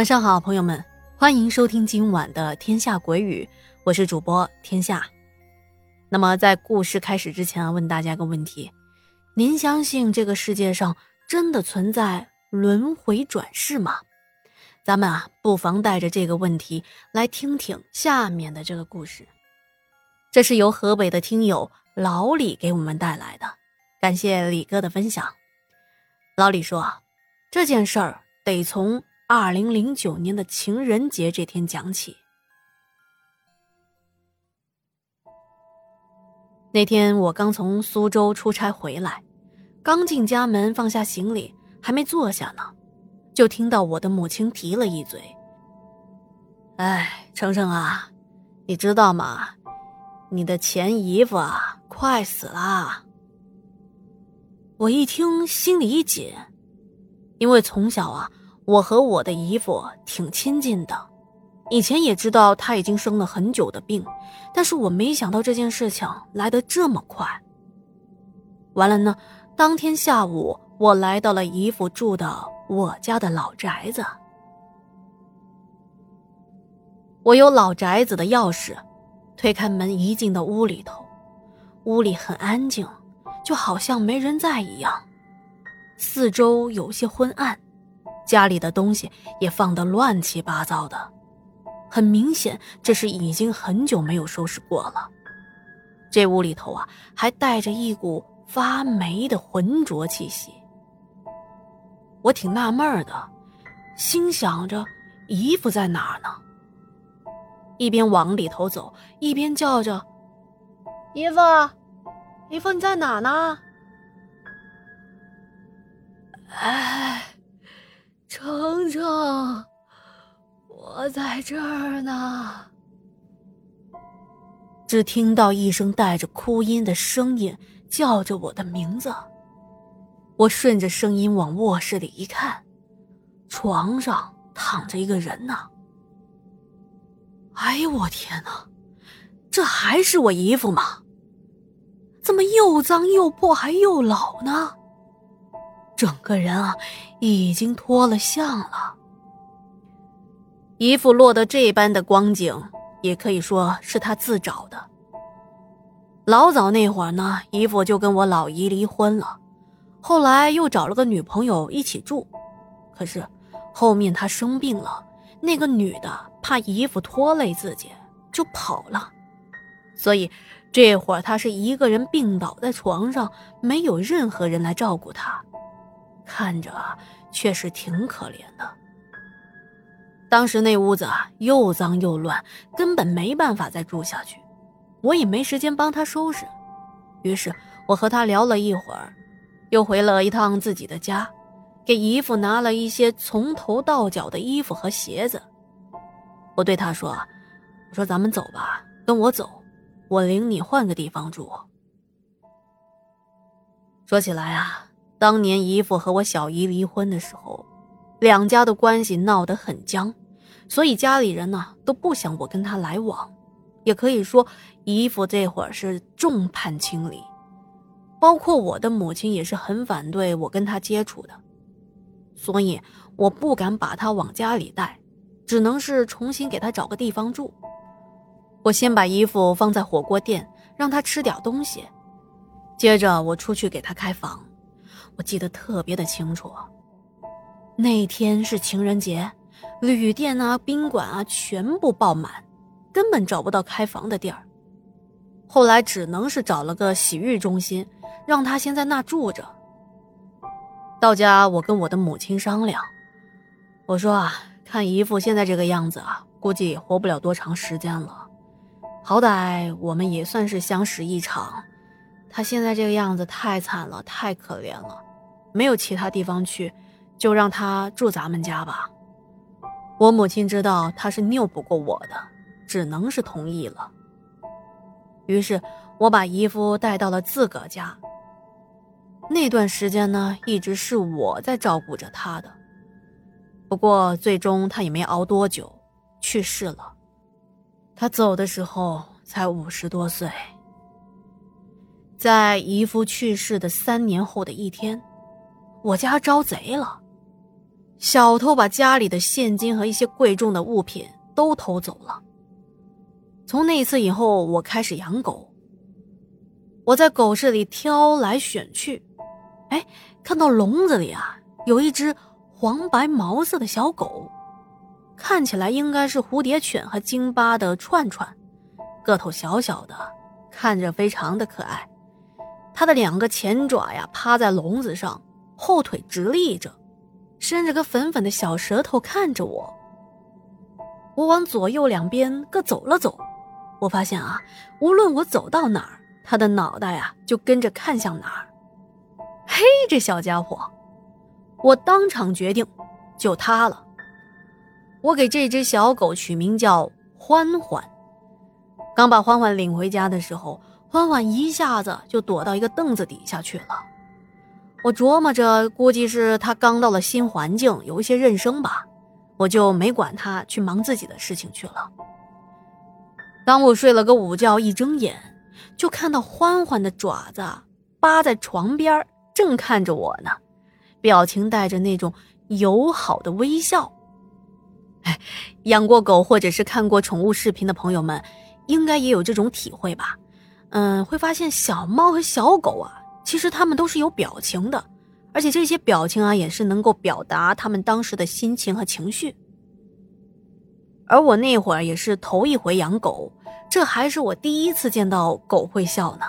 晚上好，朋友们，欢迎收听今晚的《天下鬼语》，我是主播天下。那么，在故事开始之前啊，问大家个问题：您相信这个世界上真的存在轮回转世吗？咱们啊，不妨带着这个问题来听听下面的这个故事。这是由河北的听友老李给我们带来的，感谢李哥的分享。老李说，这件事儿得从二零零九年的情人节这天讲起。那天我刚从苏州出差回来，刚进家门放下行李，还没坐下呢，就听到我的母亲提了一嘴：“哎，程程啊，你知道吗？你的前姨夫啊，快死了。”我一听，心里一紧，因为从小啊，我和我的姨父挺亲近的。以前也知道他已经生了很久的病，但是我没想到这件事情来得这么快。完了呢，当天下午我来到了姨父住的我家的老宅子，我有老宅子的钥匙，推开门一进到屋里头，屋里很安静，就好像没人在一样，四周有些昏暗，家里的东西也放得乱七八糟的。很明显，这是已经很久没有收拾过了。这屋里头啊，还带着一股发霉的浑浊气息。我挺纳闷的，心想着姨夫在哪儿呢？一边往里头走，一边叫着：“姨夫，姨夫你在哪呢？”哎，我在这儿呢。只听到一声带着哭音的声音叫着我的名字。我顺着声音往卧室里一看，床上躺着一个人呢。哎呦我天哪，这还是我姨夫吗？怎么又脏又破还又老呢？整个人啊，已经脱了相了。姨父落得这般的光景，也可以说是他自找的。老早那会儿呢，姨父就跟我老姨离婚了，后来又找了个女朋友一起住。可是后面他生病了，那个女的怕姨父拖累自己，就跑了。所以这会儿他是一个人病倒在床上，没有任何人来照顾他，看着确实挺可怜的。当时那屋子啊，又脏又乱，根本没办法再住下去。我也没时间帮他收拾，于是我和他聊了一会儿，又回了一趟自己的家，给姨父拿了一些从头到脚的衣服和鞋子。我对他说：“说咱们走吧，跟我走，我领你换个地方住。”说起来啊，当年姨父和我小姨离婚的时候，两家的关系闹得很僵。所以家里人呢都不想我跟他来往，也可以说姨父这会儿是众叛亲离，包括我的母亲也是很反对我跟他接触的，所以我不敢把他往家里带，只能是重新给他找个地方住。我先把姨父放在火锅店，让他吃点东西，接着我出去给他开房。我记得特别的清楚，那天是情人节。旅店啊，宾馆啊，全部爆满，根本找不到开房的地儿。后来只能是找了个洗浴中心，让他先在那住着。到家，我跟我的母亲商量，我说啊，看姨父现在这个样子啊，估计也活不了多长时间了。好歹我们也算是相识一场，他现在这个样子太惨了，太可怜了，没有其他地方去，就让他住咱们家吧。我母亲知道他是拗不过我的，只能是同意了。于是我把姨夫带到了自个家。那段时间呢，一直是我在照顾着他的。不过最终他也没熬多久，去世了。他走的时候才五十多岁。在姨夫去世的三年后的一天，我家招贼了。小偷把家里的现金和一些贵重的物品都偷走了。从那次以后，我开始养狗。我在狗市里挑来选去，哎，看到笼子里啊有一只黄白毛色的小狗，看起来应该是蝴蝶犬和京巴的串串，个头小小的，看着非常的可爱。它的两个前爪呀趴在笼子上，后腿直立着，伸着个粉粉的小舌头看着我。我往左右两边各走了走，我发现啊，无论我走到哪儿。他的脑袋呀，就跟着看向哪儿。嘿，这小家伙，我当场决定，就他了。我给这只小狗取名叫欢欢。刚把欢欢领回家的时候，欢欢一下子就躲到一个凳子底下去了。我琢磨着，估计是他刚到了新环境，有一些认生吧，我就没管他，去忙自己的事情去了。当我睡了个午觉，一睁眼。就看到欢欢的爪子扒在床边，正看着我呢，表情带着那种友好的微笑。哎，养过狗或者是看过宠物视频的朋友们，应该也有这种体会吧？嗯，会发现小猫和小狗啊，其实他们都是有表情的，而且这些表情啊，也是能够表达他们当时的心情和情绪。而我那会儿也是头一回养狗。这还是我第一次见到狗会笑呢。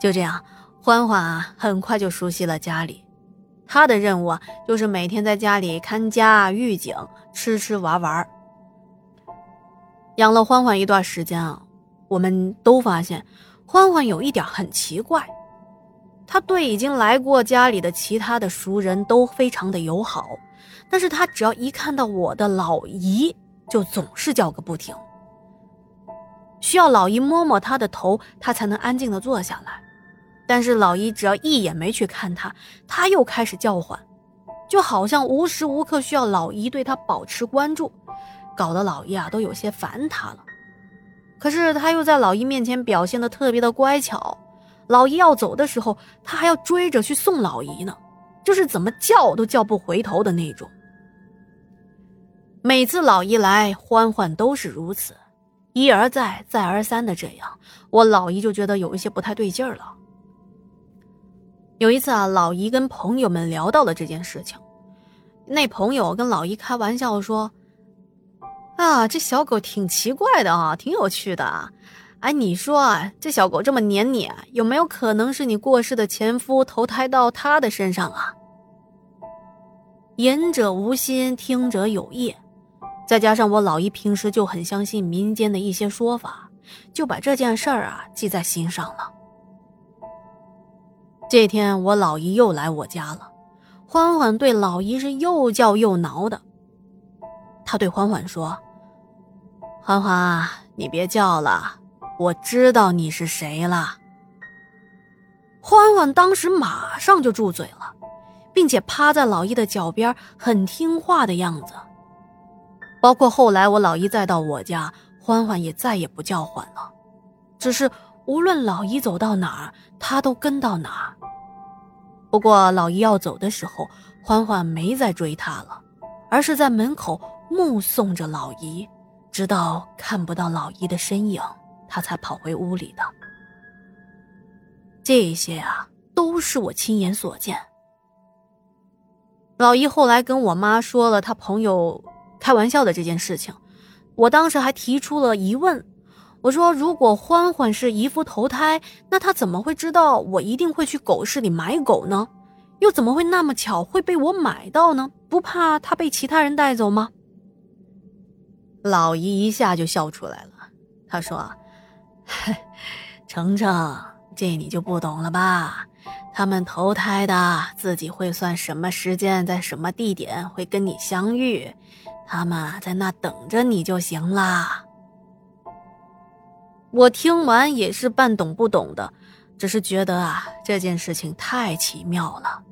就这样，欢欢啊，很快就熟悉了家里。他的任务啊，就是每天在家里看家、预警、吃吃玩玩。养了欢欢一段时间啊，我们都发现欢欢有一点很奇怪，他对已经来过家里的其他的熟人都非常的友好，但是他只要一看到我的老姨，就总是叫个不停。需要老姨摸摸他的头，他才能安静的坐下来。但是老姨只要一眼没去看他，他又开始叫唤，就好像无时无刻需要老姨对他保持关注，搞得老姨啊都有些烦他了。可是他又在老姨面前表现的特别的乖巧，老姨要走的时候，他还要追着去送老姨呢，就是怎么叫都叫不回头的那种。每次老姨来，欢欢都是如此。一而再，再而三的这样，我老姨就觉得有一些不太对劲儿了。有一次啊，老姨跟朋友们聊到了这件事情，那朋友跟老姨开玩笑说：“啊，这小狗挺奇怪的啊，挺有趣的。哎，你说啊，这小狗这么黏你，有没有可能是你过世的前夫投胎到它的身上啊？”言者无心，听者有意。再加上我老姨平时就很相信民间的一些说法，就把这件事儿啊记在心上了。这天我老姨又来我家了，欢欢对老姨是又叫又挠的。他对欢欢说：“欢欢，你别叫了，我知道你是谁了。”欢欢当时马上就住嘴了，并且趴在老姨的脚边，很听话的样子。包括后来我老姨再到我家，欢欢也再也不叫唤了，只是无论老姨走到哪儿，他都跟到哪儿。不过老姨要走的时候，欢欢没再追他了，而是在门口目送着老姨，直到看不到老姨的身影，他才跑回屋里的。这些啊，都是我亲眼所见。老姨后来跟我妈说了，她朋友。开玩笑的这件事情，我当时还提出了疑问。我说：“如果欢欢是姨夫投胎，那他怎么会知道我一定会去狗市里买狗呢？又怎么会那么巧会被我买到呢？不怕他被其他人带走吗？”老姨一下就笑出来了。她说：“ 程程，这你就不懂了吧？他们投胎的，自己会算什么时间，在什么地点会跟你相遇。”他们在那等着你就行啦。我听完也是半懂不懂的，只是觉得啊，这件事情太奇妙了。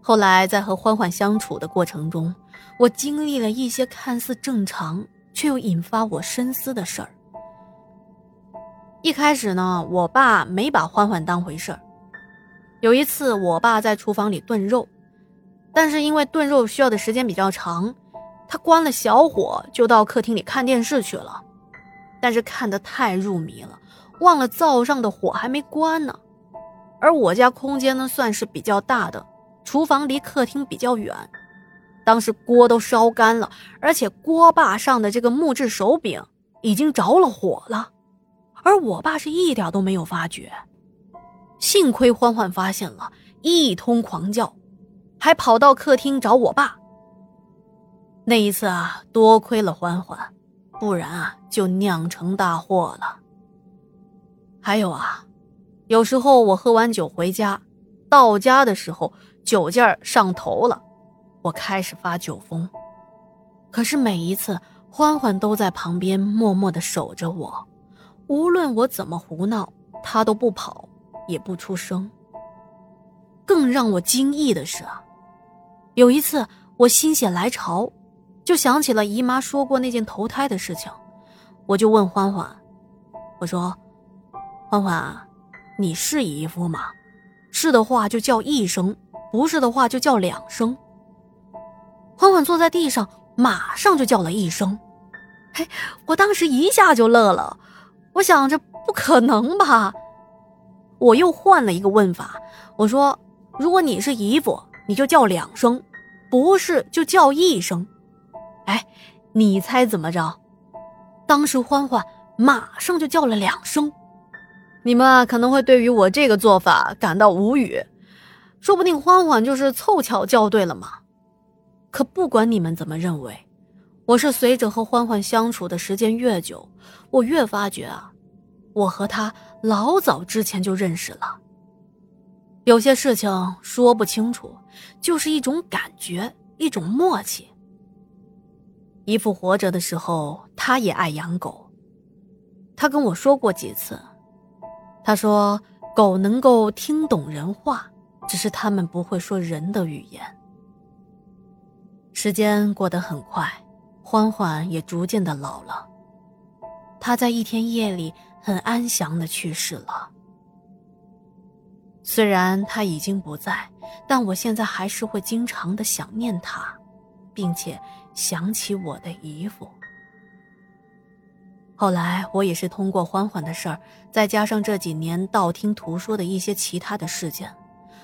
后来在和欢欢相处的过程中，我经历了一些看似正常却又引发我深思的事儿。一开始呢，我爸没把欢欢当回事儿。有一次，我爸在厨房里炖肉。但是因为炖肉需要的时间比较长，他关了小火就到客厅里看电视去了。但是看得太入迷了，忘了灶上的火还没关呢。而我家空间呢算是比较大的，厨房离客厅比较远。当时锅都烧干了，而且锅把上的这个木质手柄已经着了火了，而我爸是一点都没有发觉。幸亏欢欢发现了，一通狂叫，还跑到客厅找我爸。那一次啊，多亏了欢欢，不然啊就酿成大祸了。还有啊，有时候我喝完酒回家，到家的时候酒劲儿上头了。我开始发酒疯，可是每一次欢欢都在旁边默默的守着我，无论我怎么胡闹，他都不跑，也不出声。更让我惊异的是啊，有一次我心血来潮，就想起了姨妈说过那件投胎的事情，我就问欢欢，我说：“欢欢，你是姨夫吗？是的话就叫一声，不是的话就叫两声。”欢欢坐在地上，马上就叫了一声：“嘿！”我当时一下就乐了，我想着不可能吧。我又换了一个问法，我说：“如果你是姨夫，你就叫两声，不是就叫一声。”哎，你猜怎么着？当时欢欢马上就叫了两声。你们啊可能会对于我这个做法感到无语，说不定欢欢就是凑巧叫对了嘛。可不管你们怎么认为，我是随着和欢欢相处的时间越久，我越发觉啊，我和他老早之前就认识了。有些事情说不清楚，就是一种感觉，一种默契。姨父活着的时候，他也爱养狗，他跟我说过几次，他说狗能够听懂人话，只是他们不会说人的语言。时间过得很快，欢欢也逐渐的老了。他在一天夜里很安详的去世了。虽然他已经不在，但我现在还是会经常的想念他，并且想起我的姨父。后来我也是通过欢欢的事儿，再加上这几年道听途说的一些其他的事件，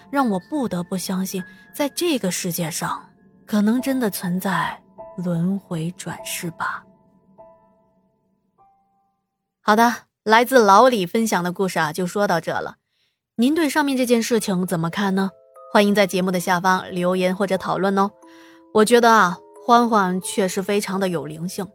让我不得不相信，在这个世界上。可能真的存在轮回转世吧。好的，来自老李分享的故事啊，就说到这了。您对上面这件事情怎么看呢？欢迎在节目的下方留言或者讨论哦。我觉得啊，欢欢确实非常的有灵性，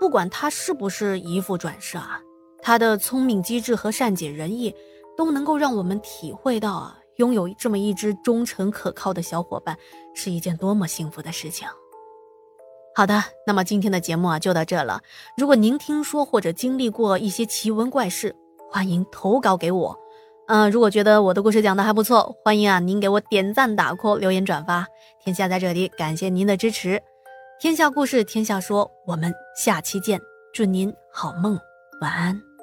不管他是不是姨父转世啊，他的聪明机智和善解人意，都能够让我们体会到啊。拥有这么一只忠诚可靠的小伙伴，是一件多么幸福的事情。好的，那么今天的节目啊就到这了。如果您听说或者经历过一些奇闻怪事，欢迎投稿给我。嗯，如果觉得我的故事讲的还不错，欢迎啊您给我点赞、打 call、留言、转发。天下在这里，感谢您的支持。天下故事，天下说，我们下期见。祝您好梦，晚安。